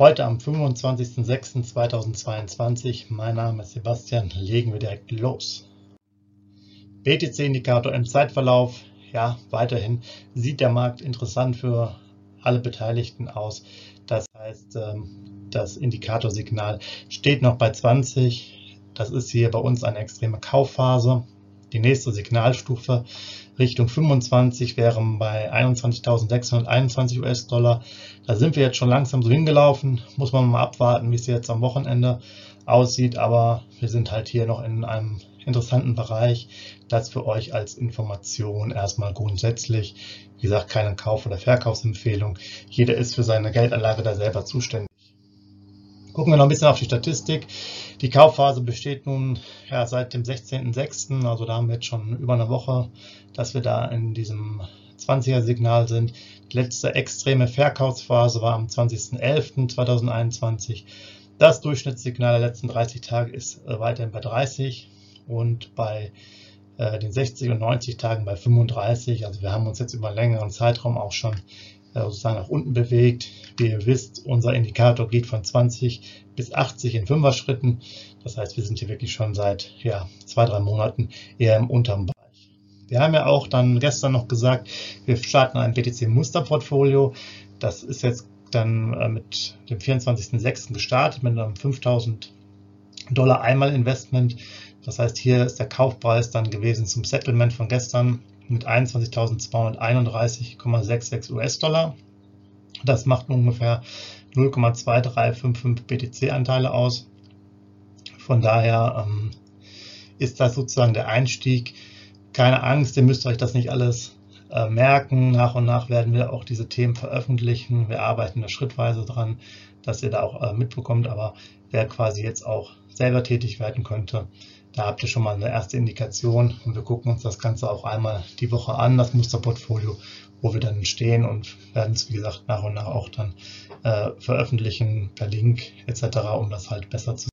Heute am 25.06.2022, mein Name ist Sebastian, legen wir direkt los. BTC-Indikator im Zeitverlauf, ja, weiterhin sieht der Markt interessant für alle Beteiligten aus. Das heißt, ähm, das Indikatorsignal steht noch bei 20. Das ist hier bei uns eine extreme Kaufphase. Die nächste Signalstufe Richtung 25 wären bei 21.621 US-Dollar. Da sind wir jetzt schon langsam so hingelaufen. Muss man mal abwarten, wie es jetzt am Wochenende aussieht. Aber wir sind halt hier noch in einem interessanten Bereich. Das für euch als Information erstmal grundsätzlich. Wie gesagt, keine Kauf- oder Verkaufsempfehlung. Jeder ist für seine Geldanlage da selber zuständig. Gucken wir noch ein bisschen auf die Statistik. Die Kaufphase besteht nun ja, seit dem 16.06., also da haben wir jetzt schon über eine Woche, dass wir da in diesem 20er-Signal sind. Die letzte extreme Verkaufsphase war am 20.11.2021. Das Durchschnittssignal der letzten 30 Tage ist weiterhin bei 30 und bei äh, den 60 und 90 Tagen bei 35. Also wir haben uns jetzt über einen längeren Zeitraum auch schon sozusagen nach unten bewegt. Wie ihr wisst, unser Indikator geht von 20 bis 80 in Fünfer-Schritten. Das heißt, wir sind hier wirklich schon seit ja, zwei, drei Monaten eher im unteren Bereich. Wir haben ja auch dann gestern noch gesagt, wir starten ein BTC-Musterportfolio. Das ist jetzt dann äh, mit dem 24.06. gestartet mit einem 5000 Dollar Einmal-Investment. Das heißt, hier ist der Kaufpreis dann gewesen zum Settlement von gestern mit 21.231,66 US-Dollar. Das macht ungefähr 0,2355 BTC-Anteile aus. Von daher ähm, ist das sozusagen der Einstieg. Keine Angst, ihr müsst euch das nicht alles äh, merken. Nach und nach werden wir auch diese Themen veröffentlichen. Wir arbeiten da schrittweise dran, dass ihr da auch äh, mitbekommt. Aber wer quasi jetzt auch selber tätig werden könnte, da habt ihr schon mal eine erste Indikation und wir gucken uns das Ganze auch einmal die Woche an, das Musterportfolio, wo wir dann stehen und werden es, wie gesagt, nach und nach auch dann äh, veröffentlichen per Link etc., um das halt besser zu.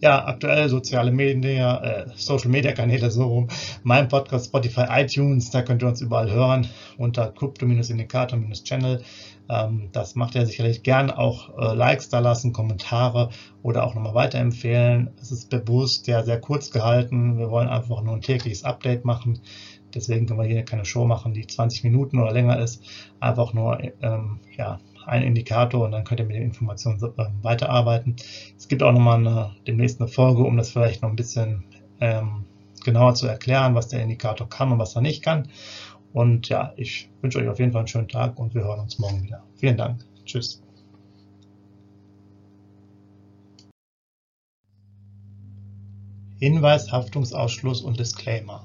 Ja, aktuell soziale Medien, äh, Social Media Kanäle so rum, mein Podcast, Spotify, iTunes, da könnt ihr uns überall hören unter Crypto-Indikator-Channel. Ähm, das macht ihr sicherlich gern auch äh, Likes da lassen, Kommentare oder auch nochmal weiterempfehlen. Es ist bewusst ja sehr kurz gehalten. Wir wollen einfach nur ein tägliches Update machen. Deswegen können wir hier keine Show machen, die 20 Minuten oder länger ist. Einfach nur ähm, ja, ein Indikator und dann könnt ihr mit den Informationen äh, weiterarbeiten. Es gibt auch nochmal eine, demnächst eine Folge, um das vielleicht noch ein bisschen ähm, genauer zu erklären, was der Indikator kann und was er nicht kann. Und ja, ich wünsche euch auf jeden Fall einen schönen Tag und wir hören uns morgen wieder. Vielen Dank. Tschüss. Hinweis, Haftungsausschluss und Disclaimer.